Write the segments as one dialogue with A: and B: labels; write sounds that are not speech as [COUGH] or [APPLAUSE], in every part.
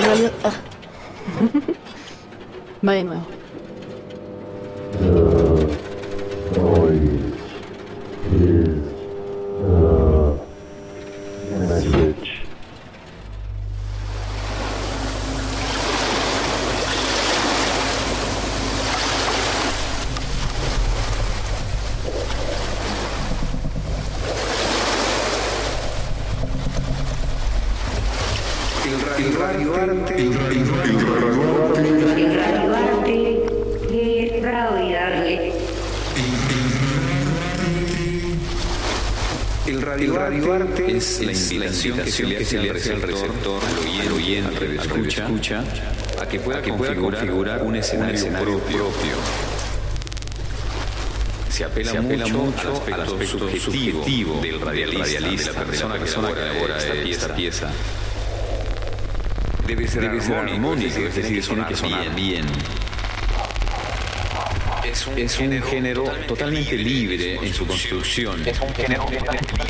A: en realidad. ah. Va
B: invitación que se le hace al receptor, al oyente, al escucha, escucha, a que pueda, configurar, un escenario, propio. Se apela, mucho, al aspecto, subjetivo, del radialista, de la persona, que elabora esta pieza. Debe ser, armónico, es decir, tiene que sonar bien. Es un, género totalmente libre en su construcción. Es un género
C: totalmente libre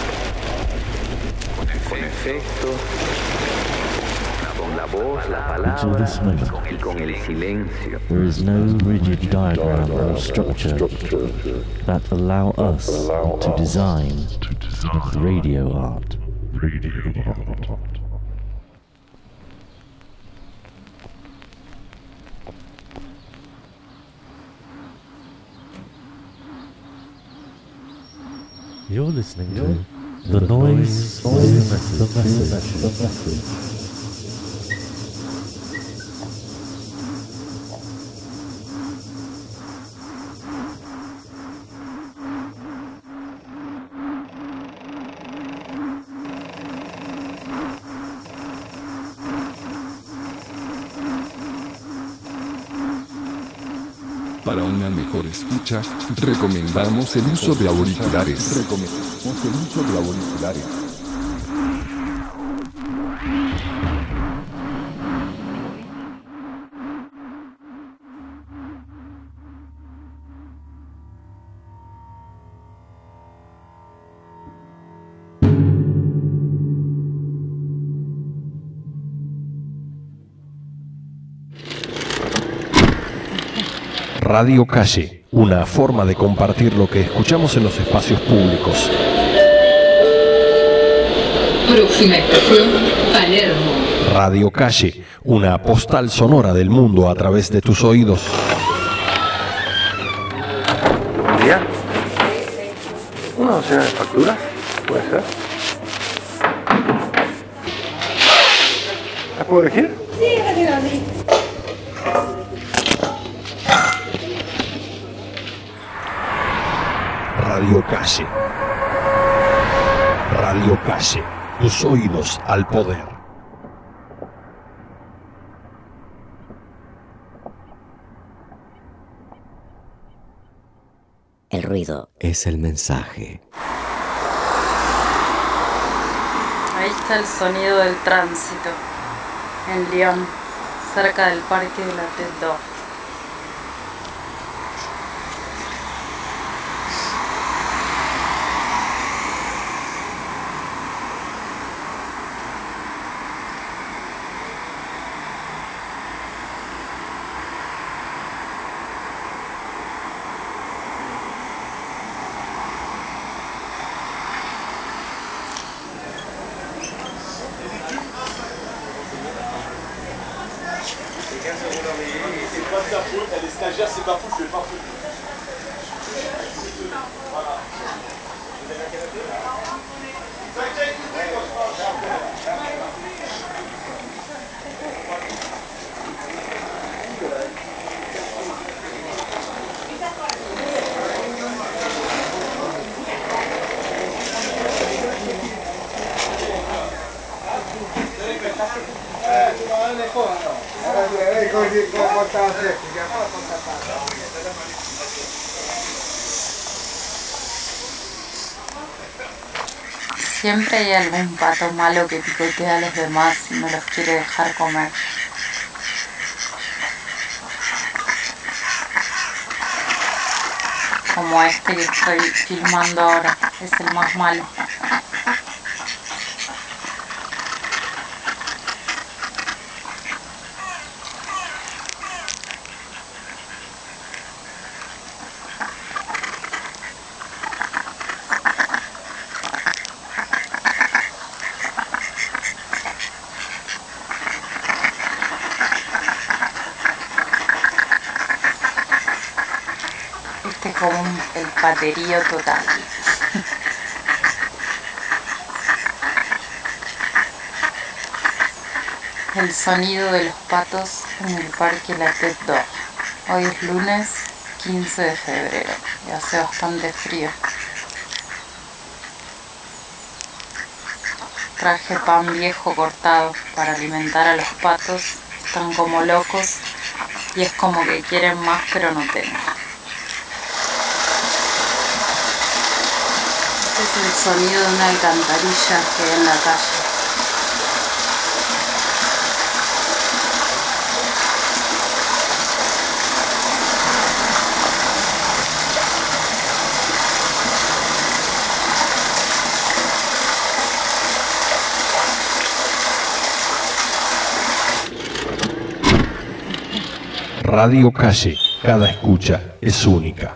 D: con efecto, con la voz, la
E: Until this
D: palabra
E: moment,
D: y con el silencio.
E: there is no rigid diagram or structure that allow us to design radio art.
F: Radio art.
E: You're listening to The
G: 2 ao 16. Escucha, recomendamos el uso de auriculares.
C: Recomendamos el uso de auriculares.
H: Radio Calle, una forma de compartir lo que escuchamos en los espacios públicos.
I: Próxima estación, Palermo.
H: Radio Calle, una postal sonora del mundo a través de tus oídos.
D: Buen día. ¿Una docena de facturas? ¿Puede ser? ¿Las puedo elegir?
H: Radio Calle. Radio Calle, tus oídos al poder.
J: El ruido.
K: Es el mensaje.
L: Ahí está el sonido del tránsito en Lyon, cerca del parque de la Tête C'est pas ta faute, elle est
A: stagiaire, c'est pas faute, je vais pas foutre. Hein. Voilà.
L: Siempre hay algún pato malo que picotea a los demás y no los quiere dejar comer. Como este que estoy filmando ahora, es el más malo. Este es como total. El sonido de los patos en el parque La Tête d'Or. Hoy es lunes 15 de febrero y hace bastante frío. Traje pan viejo cortado para alimentar a los patos. Están como locos y es como que quieren más pero no tengo. Este es el sonido de una alcantarilla que hay en la calle.
H: Radio Calle, cada escucha es única.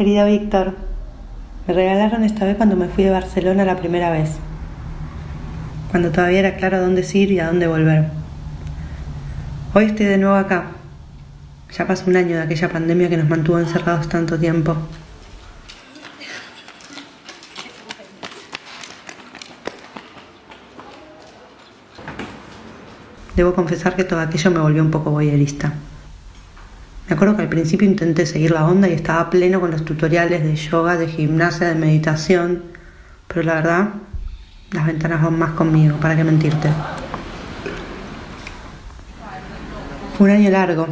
K: Querido Víctor, me regalaron esta vez cuando me fui de Barcelona la primera vez, cuando todavía era claro a dónde ir y a dónde volver. Hoy estoy de nuevo acá. Ya pasó un año de aquella pandemia que nos mantuvo encerrados tanto tiempo. Debo confesar que todo aquello me volvió un poco voyerista. Me acuerdo que al principio intenté seguir la onda y estaba pleno con los tutoriales de yoga, de gimnasia, de meditación, pero la verdad, las ventanas van más conmigo, ¿para qué mentirte? Un año largo.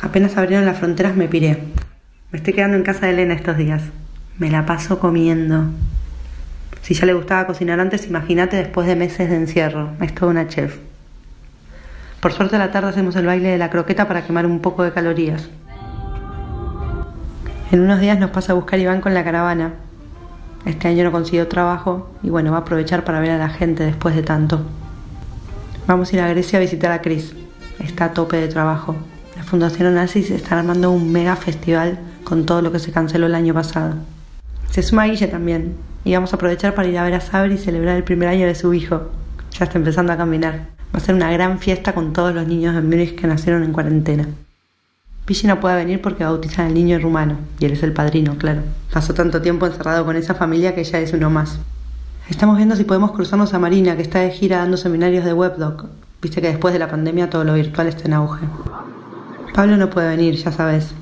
K: Apenas abrieron las fronteras me piré. Me estoy quedando en casa de Elena estos días. Me la paso comiendo. Si ya le gustaba cocinar antes, imagínate después de meses de encierro. Es toda una chef. Por suerte a la tarde hacemos el baile de la croqueta para quemar un poco de calorías. En unos días nos pasa a buscar Iván con la caravana. Este año no consiguió trabajo y bueno, va a aprovechar para ver a la gente después de tanto. Vamos a ir a Grecia a visitar a Chris. Está a tope de trabajo. La Fundación Onassis está armando un mega festival con todo lo que se canceló el año pasado. Se suma Guille también. Y vamos a aprovechar para ir a ver a Sabri y celebrar el primer año de su hijo. Ya está empezando a caminar. Va a ser una gran fiesta con todos los niños de Múnich que nacieron en cuarentena. Pichi no puede venir porque bautizan al niño rumano, y él es el padrino, claro. Pasó tanto tiempo encerrado con esa familia que ya es uno más. Estamos viendo si podemos cruzarnos a Marina, que está de gira dando seminarios de webdoc. Viste que después de la pandemia todo lo virtual está en auge. Pablo no puede venir, ya sabes.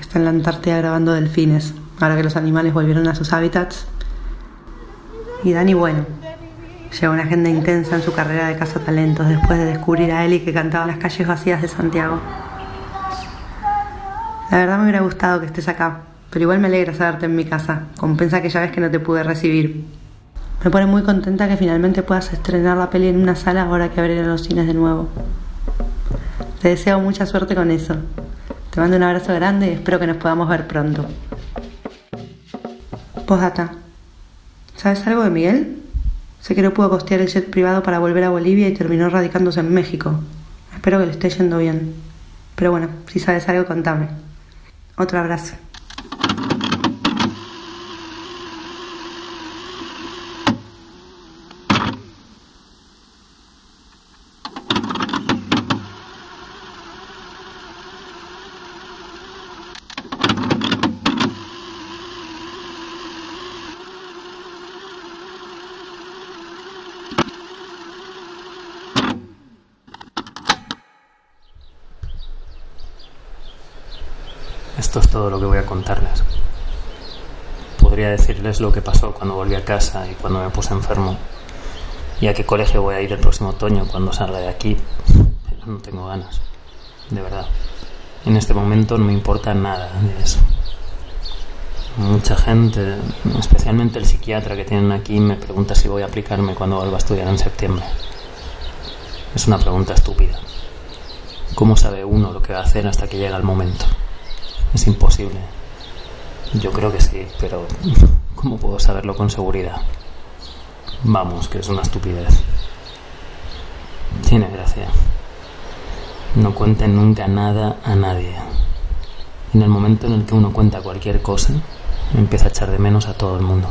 K: Está en la Antártida grabando delfines, ahora que los animales volvieron a sus hábitats. Y Dani, bueno, lleva una agenda intensa en su carrera de cazatalentos después de descubrir a Eli que cantaba en las calles vacías de Santiago. La verdad me hubiera gustado que estés acá, pero igual me alegra saberte en mi casa. Compensa que ya ves que no te pude recibir. Me pone muy contenta que finalmente puedas estrenar la peli en una sala ahora que abrieron los cines de nuevo. Te deseo mucha suerte con eso. Te mando un abrazo grande y espero que nos podamos ver pronto. Postdata. ¿Sabes algo de Miguel? Sé que no pudo costear el jet privado para volver a Bolivia y terminó radicándose en México. Espero que le esté yendo bien. Pero bueno, si sabes algo, contame. Otro abrazo.
A: Esto es lo que voy a contarles. Podría decirles lo que pasó cuando volví a casa y cuando me puse enfermo. Y a qué colegio voy a ir el próximo otoño cuando salga de aquí. Pero no tengo ganas. De verdad. En este momento no me importa nada de eso. Mucha gente, especialmente el psiquiatra que tienen aquí, me pregunta si voy a aplicarme cuando vuelva a estudiar en septiembre. Es una pregunta estúpida. ¿Cómo sabe uno lo que va a hacer hasta que llega el momento? Es imposible. Yo creo que sí, pero [LAUGHS] ¿cómo puedo saberlo con seguridad? Vamos, que es una estupidez. Tiene gracia. No cuenten nunca nada a nadie. En el momento en el que uno cuenta cualquier cosa, empieza a echar de menos a todo el mundo.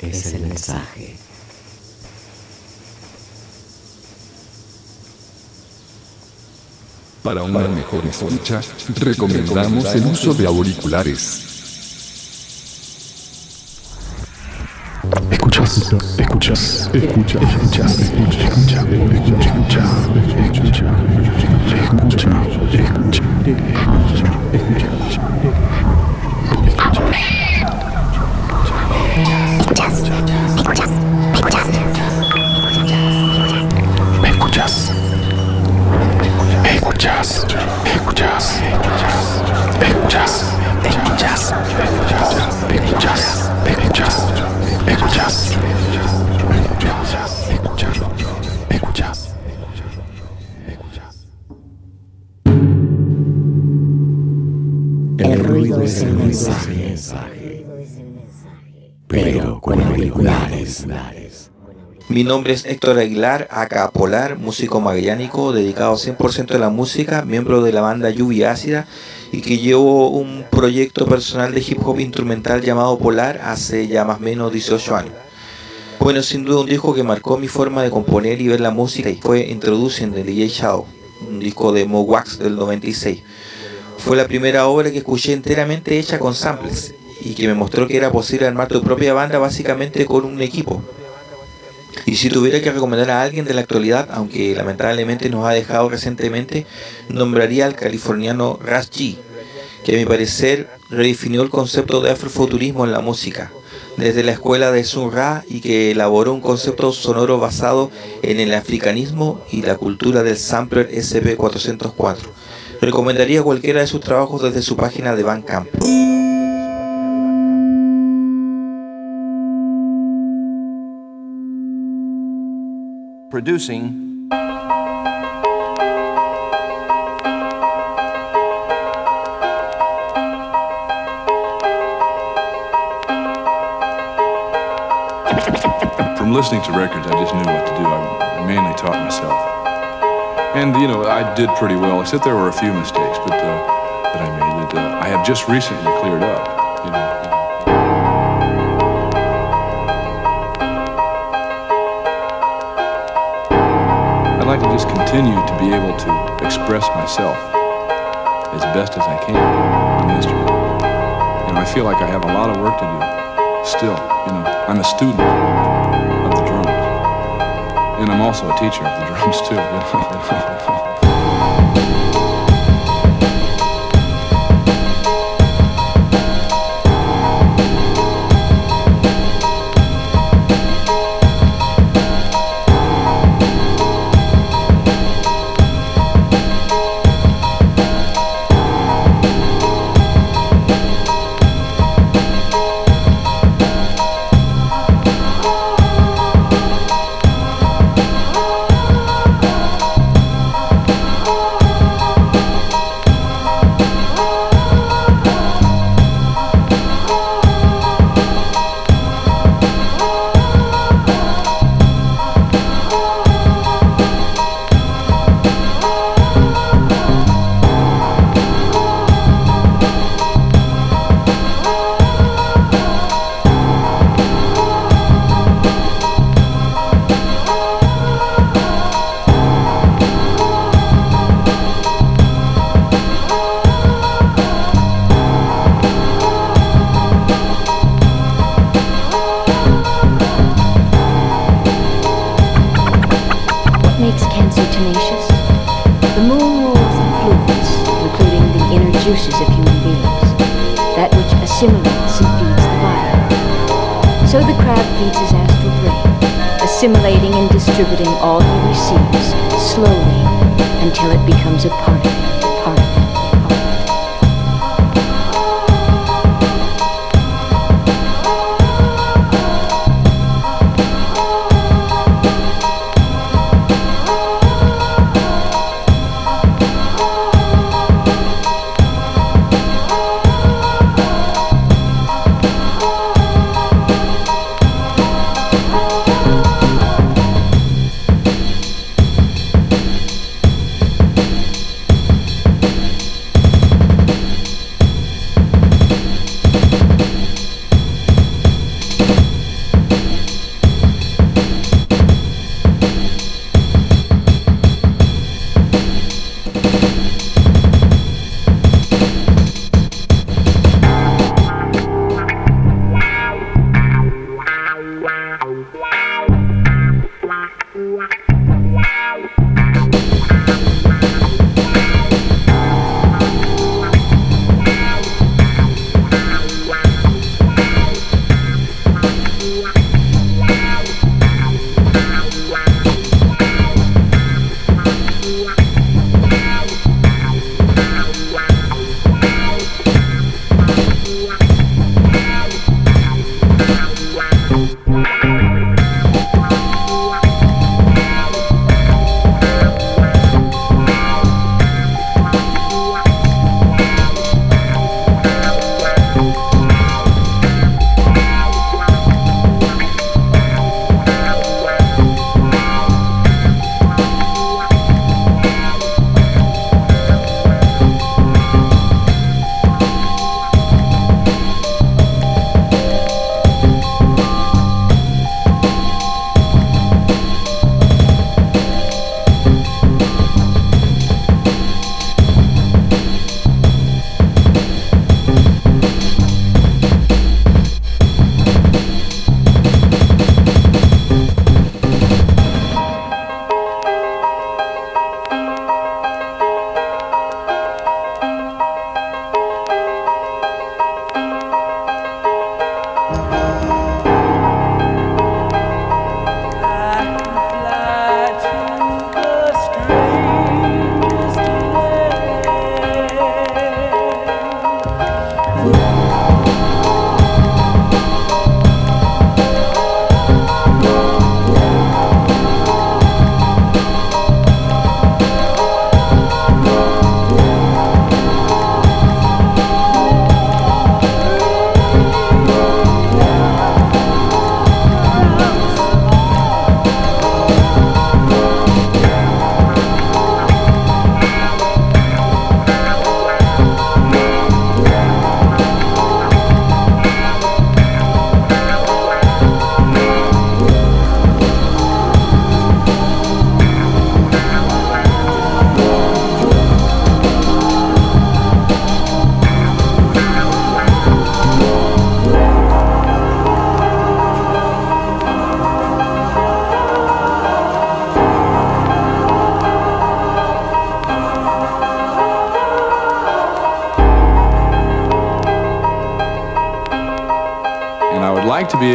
M: Es el mensaje.
G: Para una mejor escucha, recomendamos el uso de auriculares.
F: Escuchas, escuchas, escuchas, escuchas, escucha, escucha, escucha, escucha, escucha, escucha, escucha, escucha. ¿Me escuchas? ¿Me escuchas? ¿Me escuchas?
M: El ruido es el mensaje, pero con auriculares.
N: Mi nombre es Héctor Aguilar, acá Polar, músico magallánico, dedicado 100% a la música, miembro de la banda Lluvia Ácida y que llevo un proyecto personal de hip hop instrumental llamado Polar hace ya más o menos 18 años. Bueno, sin duda un disco que marcó mi forma de componer y ver la música y fue Introducing de DJ Shadow, un disco de Mo Wax del 96. Fue la primera obra que escuché enteramente hecha con samples y que me mostró que era posible armar tu propia banda básicamente con un equipo. Y si tuviera que recomendar a alguien de la actualidad, aunque lamentablemente nos ha dejado recientemente, nombraría al californiano Ras G, que a mi parecer redefinió el concepto de afrofuturismo en la música, desde la escuela de Sun Ra y que elaboró un concepto sonoro basado en el africanismo y la cultura del sampler SP404. Recomendaría cualquiera de sus trabajos desde su página de Bandcamp.
O: Producing
P: From listening to records, I just knew what to do. I mainly taught myself. And, you know, I did pretty well, except there were a few mistakes but, uh, that I made that uh, I have just recently cleared up. Continue to be able to express myself as best as I can the instrument. You I feel like I have a lot of work to do still. You know, I'm a student of the drums. And I'm also a teacher of the [LAUGHS] drums too.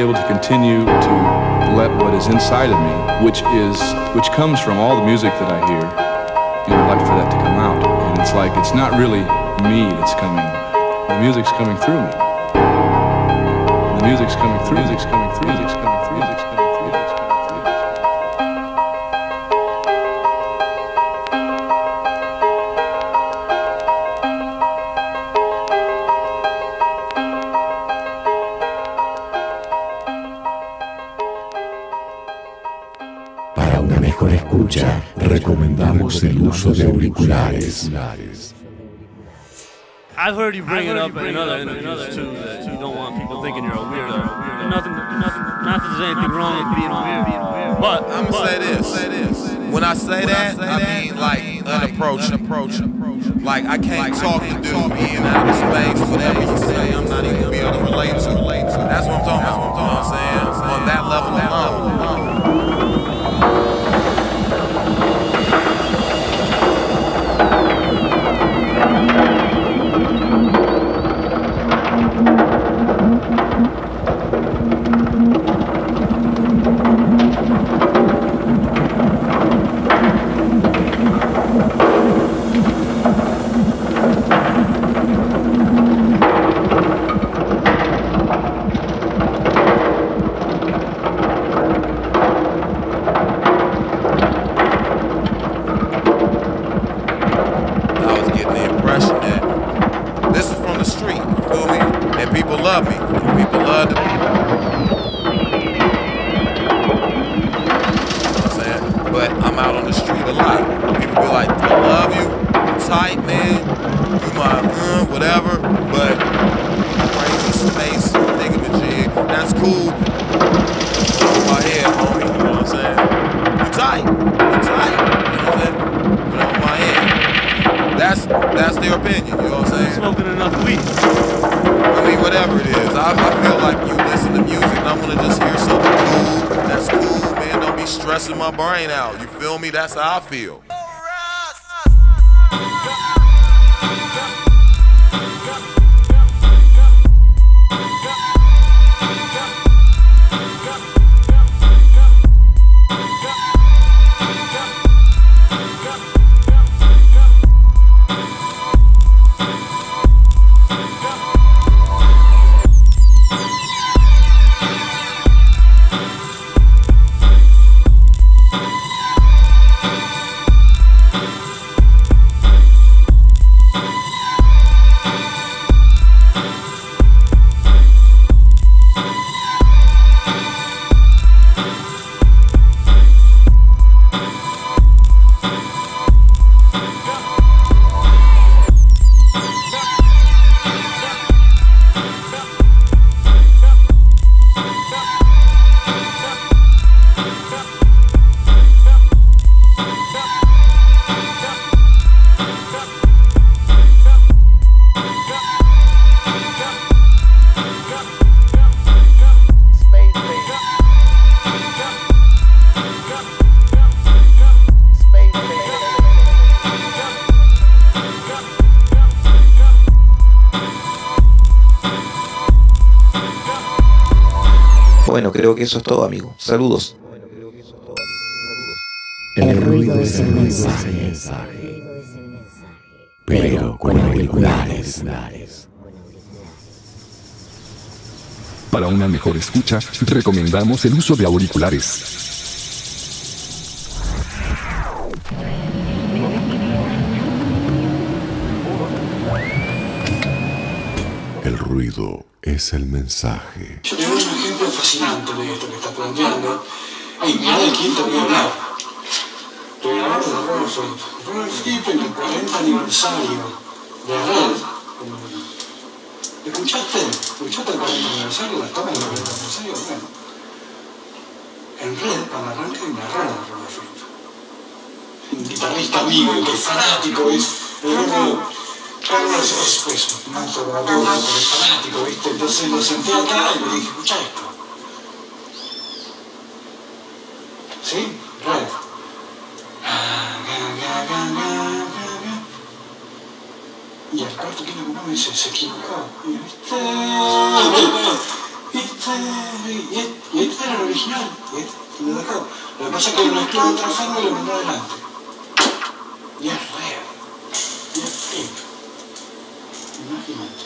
P: Able to continue to let what is inside of me, which is which comes from all the music that I hear, you know, like for that to come out. And it's like it's not really me that's coming. The music's coming through me. The music's coming through. Music's coming through. Music's coming through. Music's coming
M: uso de auriculares.
O: I've heard you bring it up in other interviews too that you don't want people thinking you're a weirdo. Nothing, nothing, not that there's anything wrong with being weird, but
Q: I'm gonna say this. Say this. When I say that, I mean like unapproachable. Like I can't talk to dude being out of space, whatever you say, I'm not even gonna be able to relate to. That's what I'm talking about. You know what I'm saying? On that level alone. That's how I feel.
N: Bueno, creo que eso es todo, amigo. Saludos.
M: El ruido es el mensaje, pero con auriculares.
G: Para una mejor escucha, recomendamos el uso de auriculares.
M: El ruido es el mensaje.
R: Fascinante de esto que está planteando. Y mira de quién te voy a hablar. Te voy a hablar de en el 40 aniversario de Red. ¿Escuchaste? ¿Escuchaste el 40 aniversario? ¿La toma del 40 aniversario? Bueno. En Red, cuando arranca, hay una rara Fripp. Un guitarrista amigo que es fanático, es... es Claro, es, es pues, un es fanático, ¿viste? Entonces lo senté acá y le dije, escucha esto. ¿Sí? Red. Y al cuarto que me dice, se equivocó. Y. Este, este, este era el original. este, lo dejó. Lo que pasa es que lo mezcló de otra forma y lo mandó adelante. Y es real. Y es flip. Imagínate.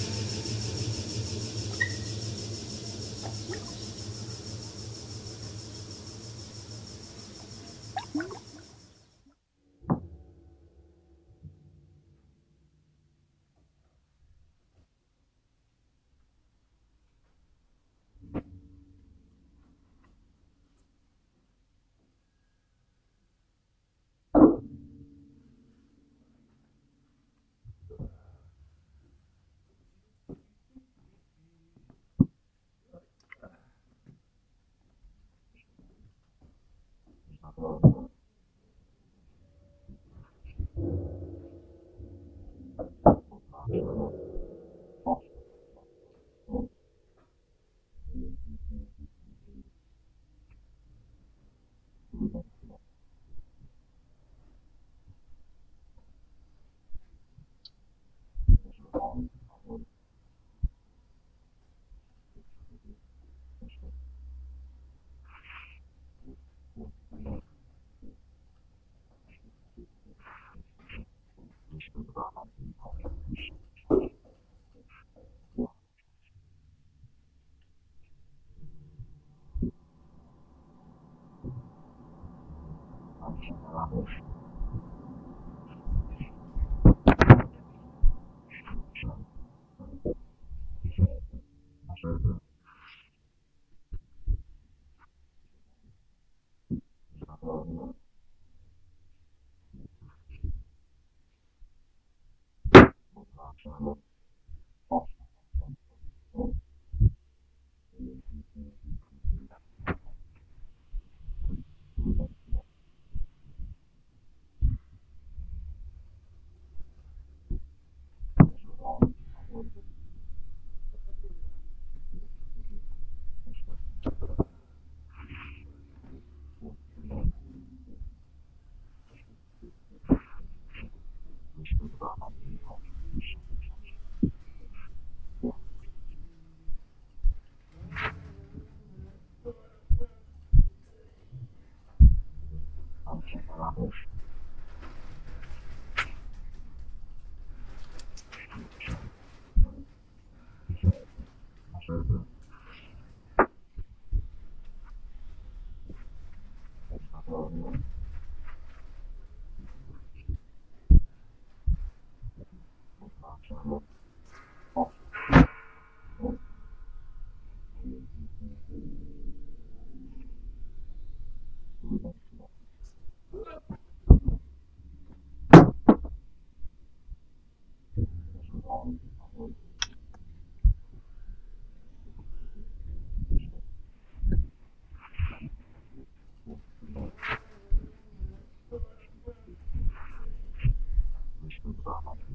M: Угу.
E: problem.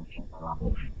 M: も
E: しれな
M: い
E: な。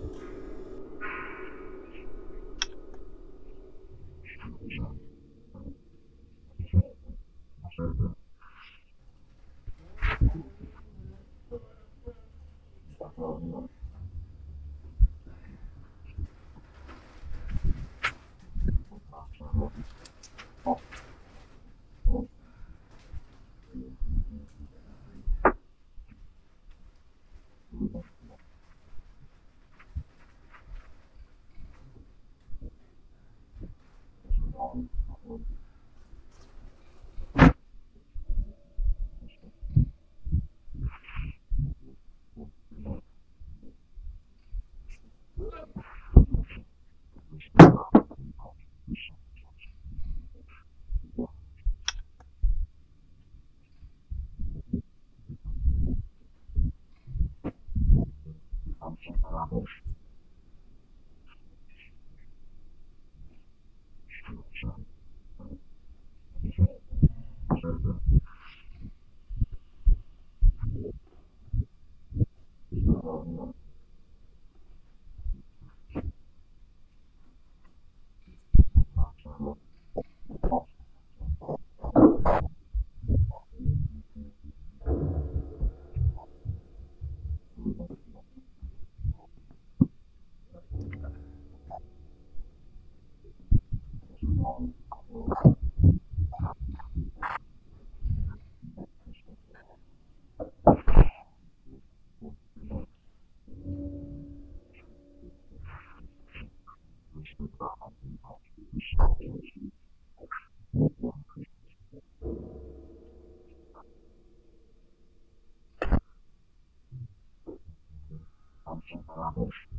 E: Mm-hmm. problem.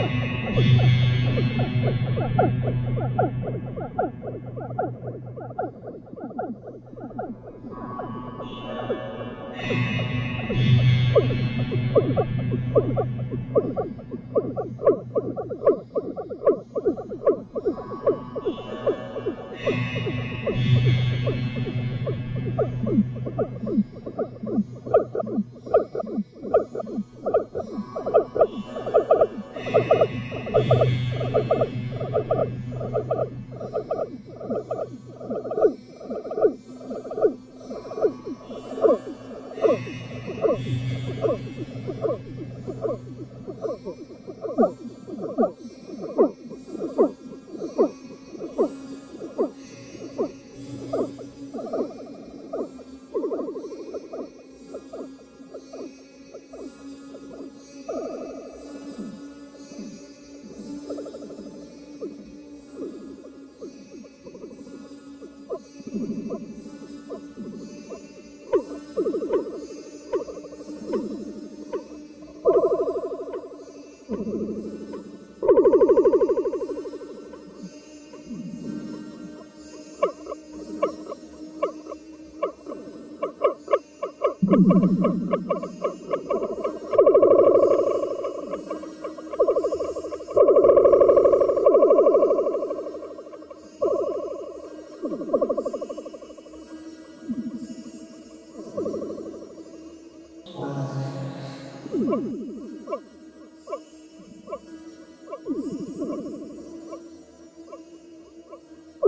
E: Oh, my God.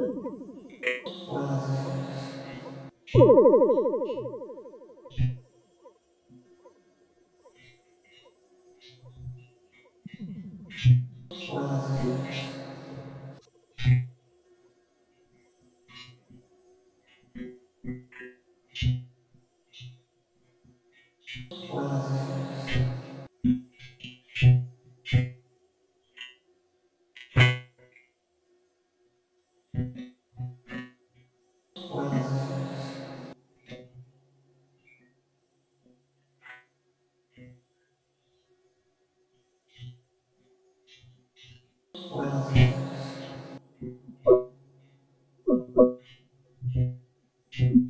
E: Ooh.
R: Thank you.